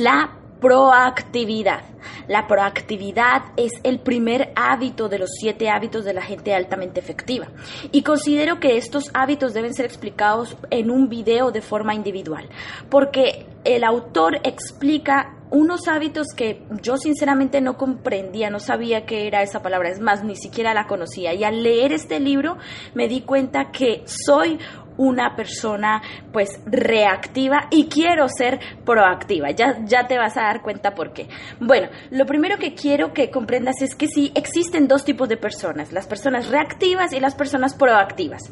La proactividad. La proactividad es el primer hábito de los siete hábitos de la gente altamente efectiva. Y considero que estos hábitos deben ser explicados en un video de forma individual, porque el autor explica unos hábitos que yo sinceramente no comprendía, no sabía qué era esa palabra, es más, ni siquiera la conocía. Y al leer este libro me di cuenta que soy una persona pues reactiva y quiero ser proactiva. Ya, ya te vas a dar cuenta por qué. Bueno, lo primero que quiero que comprendas es que sí existen dos tipos de personas, las personas reactivas y las personas proactivas.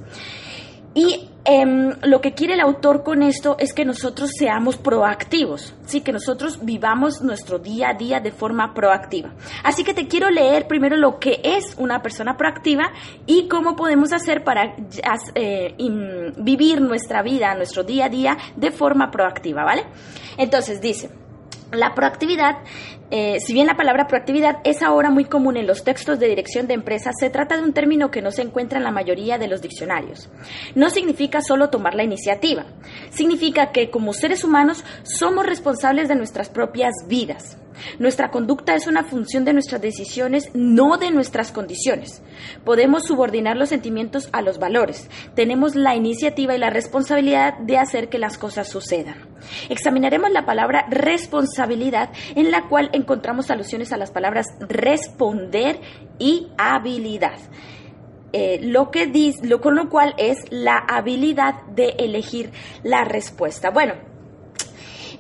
Y em, lo que quiere el autor con esto es que nosotros seamos proactivos, ¿sí? que nosotros vivamos nuestro día a día de forma proactiva. Así que te quiero leer primero lo que es una persona proactiva y cómo podemos hacer para eh, vivir nuestra vida, nuestro día a día de forma proactiva, ¿vale? Entonces dice, la proactividad, eh, si bien la palabra proactividad es ahora muy común en los textos de dirección de empresas, se trata de un término que no se encuentra en la mayoría de los diccionarios. No significa solo tomar la iniciativa, significa que como seres humanos somos responsables de nuestras propias vidas. Nuestra conducta es una función de nuestras decisiones, no de nuestras condiciones. Podemos subordinar los sentimientos a los valores. Tenemos la iniciativa y la responsabilidad de hacer que las cosas sucedan. Examinaremos la palabra responsabilidad, en la cual encontramos alusiones a las palabras responder y habilidad. Eh, lo que dice, lo, con lo cual es la habilidad de elegir la respuesta. Bueno,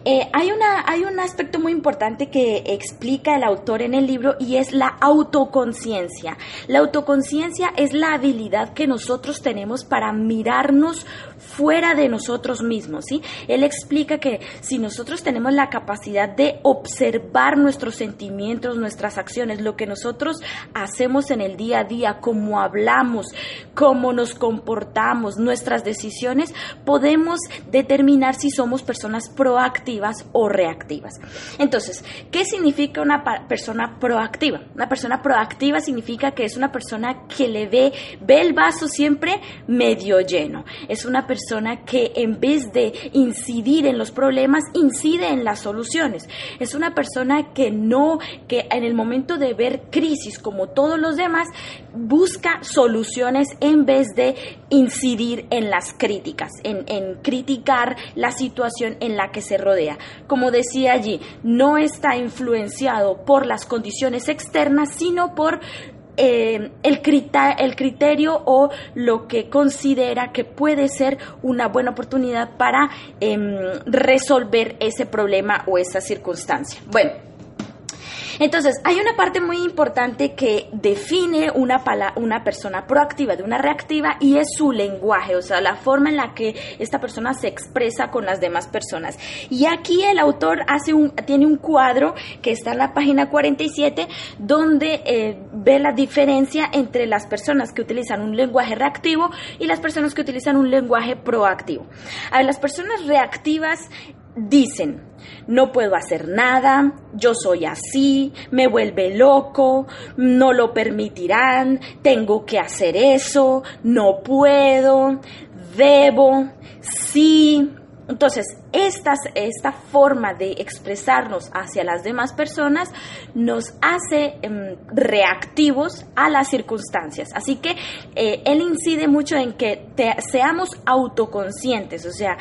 eh, hay, una, hay un aspecto muy importante que explica el autor en el libro y es la autoconciencia. La autoconciencia es la habilidad que nosotros tenemos para mirarnos fuera de nosotros mismos, ¿sí? Él explica que si nosotros tenemos la capacidad de observar nuestros sentimientos, nuestras acciones, lo que nosotros hacemos en el día a día, cómo hablamos, cómo nos comportamos, nuestras decisiones, podemos determinar si somos personas proactivas o reactivas. Entonces, ¿qué significa una persona proactiva? Una persona proactiva significa que es una persona que le ve, ve el vaso siempre medio lleno. Es una persona que en vez de incidir en los problemas, incide en las soluciones. Es una persona que no, que en el momento de ver crisis como todos los demás, busca soluciones en vez de incidir en las críticas, en, en criticar la situación en la que se rodea. Como decía allí, no está influenciado por las condiciones externas, sino por eh, el, el criterio o lo que considera que puede ser una buena oportunidad para em, resolver ese problema o esa circunstancia. Bueno, entonces, hay una parte muy importante que define una, persona proactiva de una reactiva y es su lenguaje, o sea, la forma en la que esta persona se expresa con las demás personas. Y aquí el autor hace un, tiene un cuadro que está en la página 47 donde eh, ve la diferencia entre las personas que utilizan un lenguaje reactivo y las personas que utilizan un lenguaje proactivo. A ver, las personas reactivas dicen, no puedo hacer nada, yo soy así, me vuelve loco, no lo permitirán, tengo que hacer eso, no puedo, debo, sí. Entonces, esta, esta forma de expresarnos hacia las demás personas nos hace em, reactivos a las circunstancias. Así que eh, él incide mucho en que seamos autoconscientes, o sea,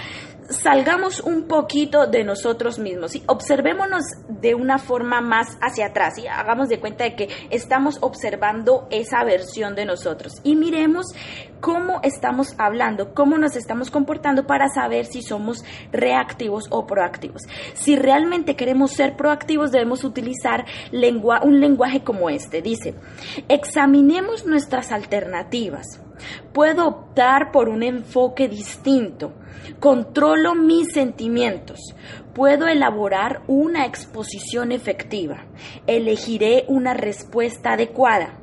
salgamos un poquito de nosotros mismos y observémonos de una forma más hacia atrás y hagamos de cuenta de que estamos observando esa versión de nosotros y miremos cómo estamos hablando, cómo nos estamos comportando para saber si somos reactivos o proactivos. Si realmente queremos ser proactivos debemos utilizar un lenguaje como este. Dice, examinemos nuestras alternativas. Puedo optar por un enfoque distinto. Controlo mis sentimientos. Puedo elaborar una exposición efectiva. Elegiré una respuesta adecuada.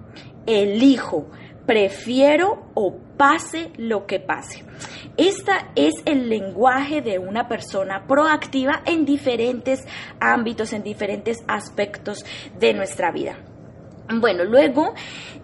Elijo. Prefiero o pase lo que pase. Este es el lenguaje de una persona proactiva en diferentes ámbitos, en diferentes aspectos de nuestra vida. Bueno, luego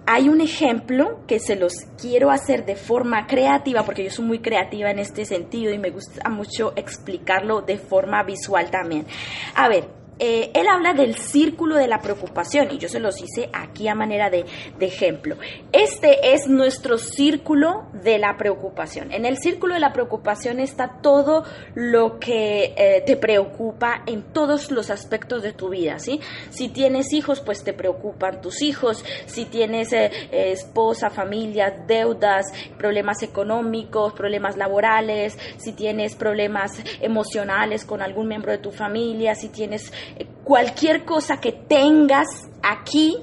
hay un ejemplo que se los quiero hacer de forma creativa, porque yo soy muy creativa en este sentido y me gusta mucho explicarlo de forma visual también. A ver, eh, él habla del círculo de la preocupación y yo se los hice aquí a manera de, ejemplo. Este es nuestro círculo de la preocupación. En el círculo de la preocupación está todo lo que eh, te preocupa en todos los aspectos de tu vida, ¿sí? Si tienes hijos, pues te preocupan tus hijos. Si tienes eh, esposa, familia, deudas, problemas económicos, problemas laborales, si tienes problemas emocionales con algún miembro de tu familia, si tienes cualquier cosa que tengas aquí,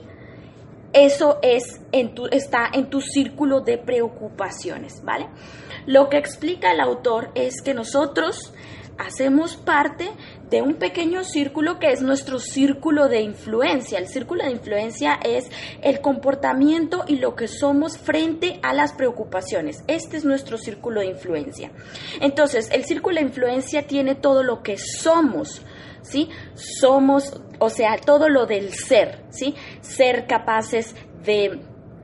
eso es en tu, está en tu círculo de preocupaciones, ¿vale? Lo que explica el autor es que nosotros hacemos parte de un pequeño círculo que es nuestro círculo de influencia. El círculo de influencia es el comportamiento y lo que somos frente a las preocupaciones. Este es nuestro círculo de influencia. Entonces, el círculo de influencia tiene todo lo que somos. ¿Sí? Somos, o sea, todo lo del ser, ¿sí? Ser capaces de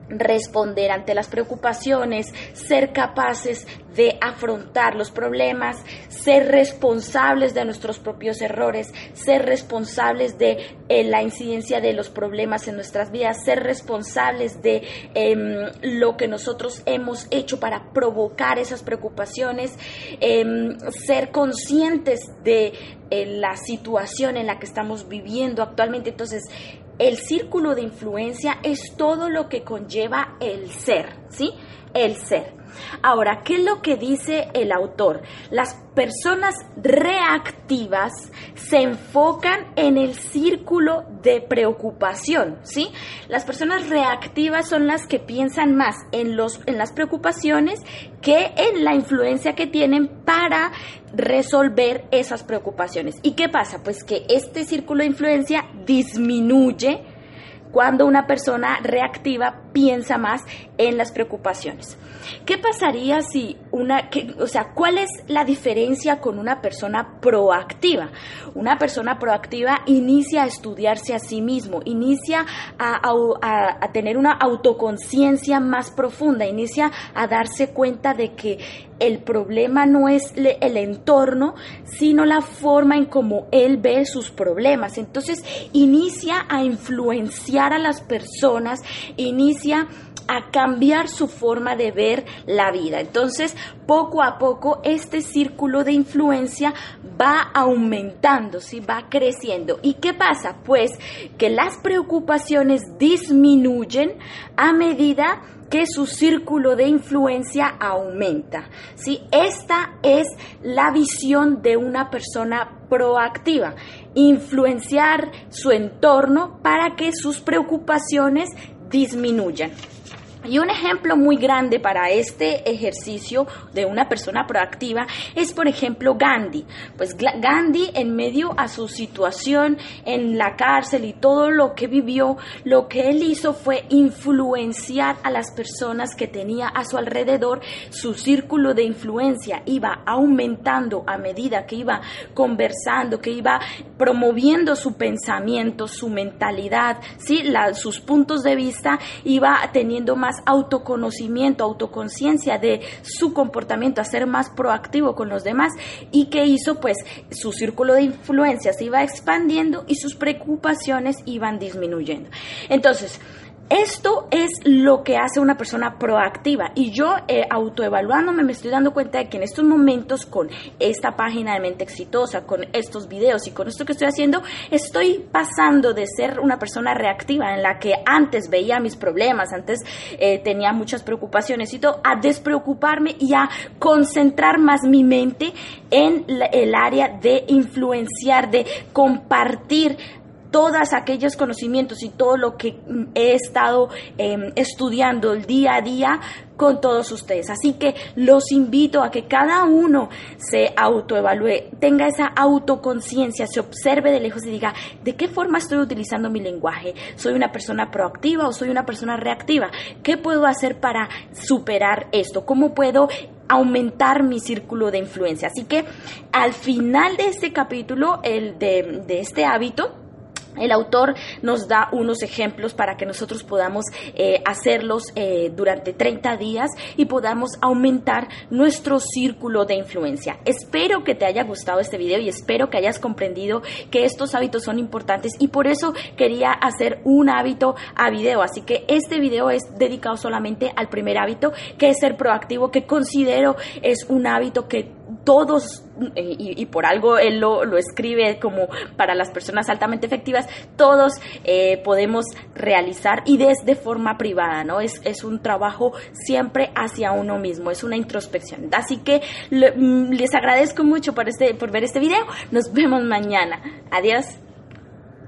responder ante las preocupaciones, ser capaces de afrontar los problemas, ser responsables de nuestros propios errores, ser responsables de eh, la incidencia de los problemas en nuestras vidas, ser responsables de em, lo que nosotros hemos hecho para provocar esas preocupaciones, em, ser conscientes de eh, la situación en la que estamos viviendo actualmente. Entonces, el círculo de influencia es todo lo que conlleva el ser, ¿sí? El ser. Ahora, ¿qué es lo que dice el autor? Las personas reactivas se enfocan en el círculo de preocupación, ¿sí? Las personas reactivas son las que piensan más en, los, en las preocupaciones que en la influencia que tienen para resolver esas preocupaciones. ¿Y qué pasa? Pues que este círculo de influencia disminuye cuando una persona reactiva piensa más en las preocupaciones. ¿Qué pasaría si una, o sea, cuál es la diferencia con una persona proactiva? Una persona proactiva inicia a estudiarse a sí mismo, inicia a, a tener una autoconciencia más profunda, inicia a darse cuenta de que el problema no es el entorno, sino la forma en cómo él ve sus problemas. Entonces inicia a influenciar a las personas, inicia a cambiar su forma de ver la vida. Entonces, poco a poco, este círculo de influencia va aumentando, ¿sí? va creciendo. ¿Y qué pasa? Pues que las preocupaciones disminuyen a medida que su círculo de influencia aumenta. ¿sí? Esta es la visión de una persona proactiva, influenciar su entorno para que sus preocupaciones disminuyan. Y un ejemplo muy grande para este ejercicio de una persona proactiva es, por ejemplo, Gandhi. Pues Gandhi, en medio a su situación en la cárcel y todo lo que vivió, lo que él hizo fue influenciar a las personas que tenía a su alrededor. Su círculo de influencia iba aumentando a medida que iba conversando, que iba promoviendo su pensamiento, su mentalidad, ¿sí? sus puntos de vista, iba teniendo más autoconocimiento, autoconciencia de su comportamiento, a ser más proactivo con los demás y que hizo pues su círculo de influencia se iba expandiendo y sus preocupaciones iban disminuyendo. Entonces, esto es lo que hace una persona proactiva. Y yo eh, autoevaluándome me estoy dando cuenta de que en estos momentos con esta página de mente exitosa, con estos videos y con esto que estoy haciendo, estoy pasando de ser una persona reactiva en la que antes veía mis problemas, antes eh, tenía muchas preocupaciones y todo, a despreocuparme y a concentrar más mi mente en el área de influenciar, de compartir todos aquellos conocimientos y todo lo que he estado em, estudiando el día a día con todos ustedes. Así que los invito a que cada uno se autoevalúe, tenga esa autoconciencia, se observe de lejos y diga, ¿de qué forma estoy utilizando mi lenguaje? ¿Soy una persona proactiva o soy una persona reactiva? ¿Qué puedo hacer para superar esto? ¿Cómo puedo aumentar mi círculo de influencia? Así que al final de este capítulo, el de este hábito, El autor nos da unos ejemplos para que nosotros podamos eh, hacerlos eh, durante 30 días y podamos aumentar nuestro círculo de influencia. Espero que te haya gustado este video y espero que hayas comprendido que estos hábitos son importantes y por eso quería hacer un hábito a video. Así que este video es dedicado solamente al primer hábito, que es ser proactivo, que considero es un hábito que todos, eh, y, por algo él lo, escribe como para las personas altamente efectivas, todos eh, podemos realizar y desde forma privada, ¿no? Es, es un trabajo siempre hacia uno mismo, es una introspección. Así que mm, les agradezco mucho por, este, por ver este video. Nos vemos mañana. Adiós.